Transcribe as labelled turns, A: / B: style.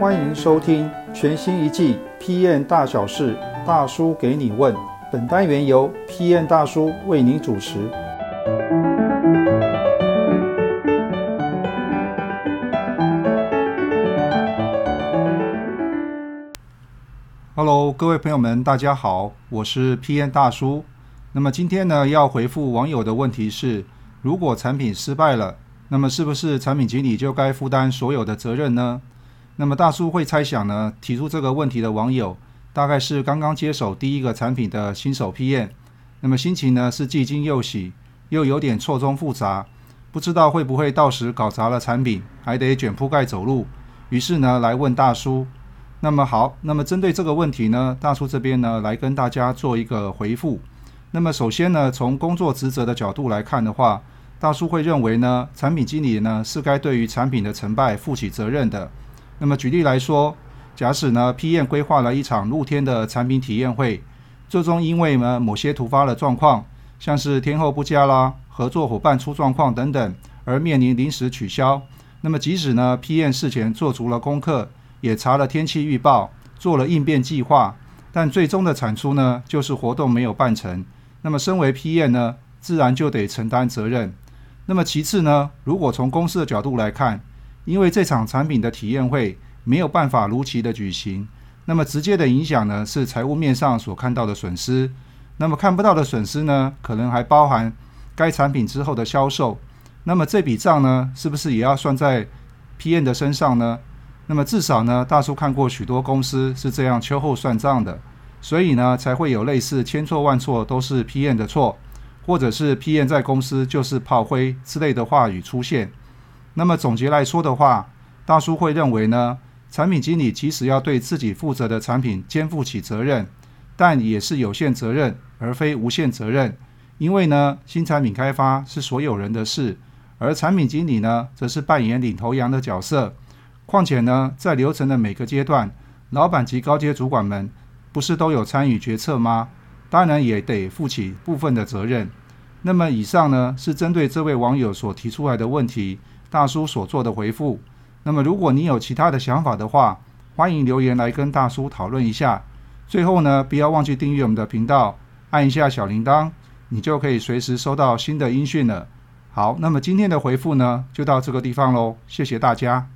A: 欢迎收听全新一季《PM 大小事》，大叔给你问。本单元由 PM 大叔为您主持。Hello，各位朋友们，大家好，我是 PM 大叔。那么今天呢，要回复网友的问题是：如果产品失败了，那么是不是产品经理就该负担所有的责任呢？那么大叔会猜想呢，提出这个问题的网友大概是刚刚接手第一个产品的新手 PM，那么心情呢是既惊又喜，又有点错综复杂，不知道会不会到时搞砸了产品，还得卷铺盖走路。于是呢来问大叔。那么好，那么针对这个问题呢，大叔这边呢来跟大家做一个回复。那么首先呢，从工作职责的角度来看的话，大叔会认为呢，产品经理呢是该对于产品的成败负起责任的。那么举例来说，假使呢，PM 规划了一场露天的产品体验会，最终因为呢某些突发的状况，像是天候不佳啦、合作伙伴出状况等等，而面临临时取消。那么即使呢，PM 事前做足了功课，也查了天气预报，做了应变计划，但最终的产出呢，就是活动没有办成。那么身为 PM 呢，自然就得承担责任。那么其次呢，如果从公司的角度来看，因为这场产品的体验会没有办法如期的举行，那么直接的影响呢是财务面上所看到的损失。那么看不到的损失呢，可能还包含该产品之后的销售。那么这笔账呢，是不是也要算在 PM 的身上呢？那么至少呢，大叔看过许多公司是这样秋后算账的，所以呢，才会有类似千错万错都是 PM 的错，或者是 PM 在公司就是炮灰之类的话语出现。那么总结来说的话，大叔会认为呢，产品经理即使要对自己负责的产品肩负起责任，但也是有限责任，而非无限责任。因为呢，新产品开发是所有人的事，而产品经理呢，则是扮演领头羊的角色。况且呢，在流程的每个阶段，老板及高阶主管们不是都有参与决策吗？当然也得负起部分的责任。那么以上呢，是针对这位网友所提出来的问题。大叔所做的回复。那么，如果你有其他的想法的话，欢迎留言来跟大叔讨论一下。最后呢，不要忘记订阅我们的频道，按一下小铃铛，你就可以随时收到新的音讯了。好，那么今天的回复呢，就到这个地方喽，谢谢大家。